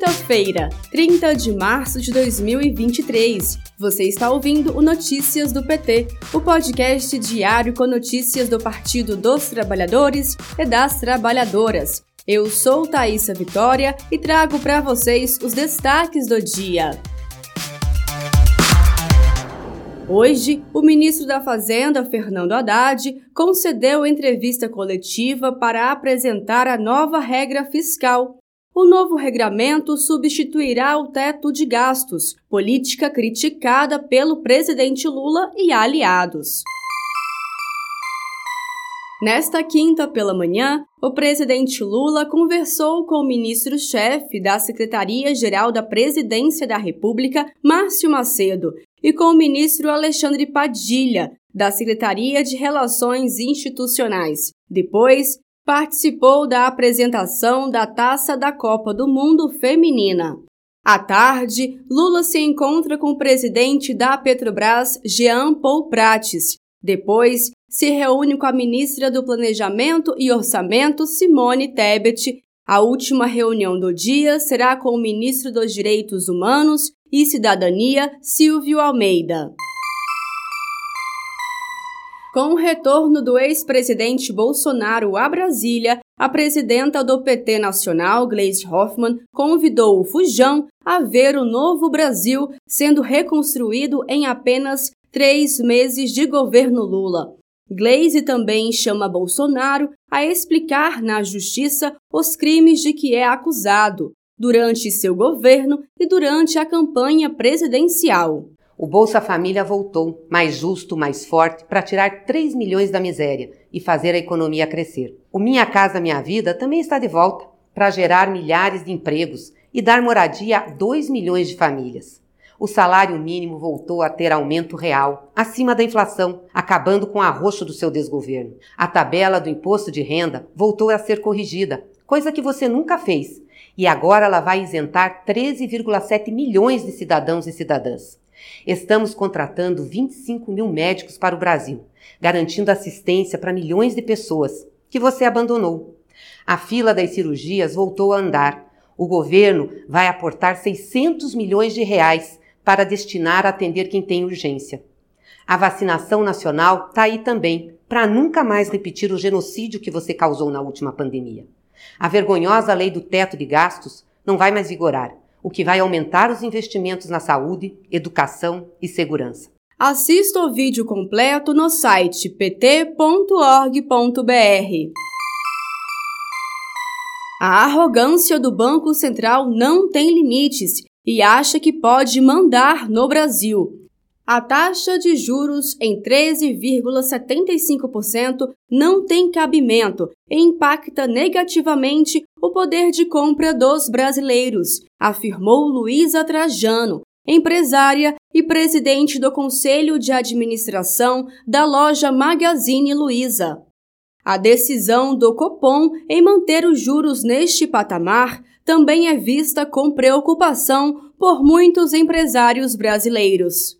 Quinta-feira, 30 de março de 2023. Você está ouvindo o Notícias do PT, o podcast diário com notícias do Partido dos Trabalhadores e das Trabalhadoras. Eu sou Thaisa Vitória e trago para vocês os destaques do dia. Hoje, o ministro da Fazenda, Fernando Haddad, concedeu entrevista coletiva para apresentar a nova regra fiscal. O novo regramento substituirá o teto de gastos, política criticada pelo presidente Lula e aliados. Nesta quinta pela manhã, o presidente Lula conversou com o ministro-chefe da Secretaria-Geral da Presidência da República, Márcio Macedo, e com o ministro Alexandre Padilha, da Secretaria de Relações Institucionais. Depois, participou da apresentação da Taça da Copa do Mundo Feminina. À tarde, Lula se encontra com o presidente da Petrobras, Jean Paul Prates. Depois, se reúne com a ministra do Planejamento e Orçamento, Simone Tebet. A última reunião do dia será com o ministro dos Direitos Humanos e Cidadania, Silvio Almeida. Com o retorno do ex-presidente Bolsonaro a Brasília, a presidenta do PT Nacional, Gleisi Hoffmann, convidou o Fujão a ver o novo Brasil sendo reconstruído em apenas três meses de governo Lula. Glaze também chama Bolsonaro a explicar na justiça os crimes de que é acusado durante seu governo e durante a campanha presidencial. O Bolsa Família voltou, mais justo, mais forte, para tirar 3 milhões da miséria e fazer a economia crescer. O Minha Casa Minha Vida também está de volta, para gerar milhares de empregos e dar moradia a 2 milhões de famílias o salário mínimo voltou a ter aumento real, acima da inflação, acabando com o arroxo do seu desgoverno. A tabela do imposto de renda voltou a ser corrigida, coisa que você nunca fez, e agora ela vai isentar 13,7 milhões de cidadãos e cidadãs. Estamos contratando 25 mil médicos para o Brasil, garantindo assistência para milhões de pessoas que você abandonou. A fila das cirurgias voltou a andar. O governo vai aportar 600 milhões de reais para destinar a atender quem tem urgência. A vacinação nacional está aí também, para nunca mais repetir o genocídio que você causou na última pandemia. A vergonhosa lei do teto de gastos não vai mais vigorar, o que vai aumentar os investimentos na saúde, educação e segurança. Assista o vídeo completo no site pt.org.br. A arrogância do Banco Central não tem limites e acha que pode mandar no Brasil. A taxa de juros em 13,75% não tem cabimento e impacta negativamente o poder de compra dos brasileiros, afirmou Luísa Trajano, empresária e presidente do Conselho de Administração da loja Magazine Luiza. A decisão do Copom em manter os juros neste patamar também é vista com preocupação por muitos empresários brasileiros.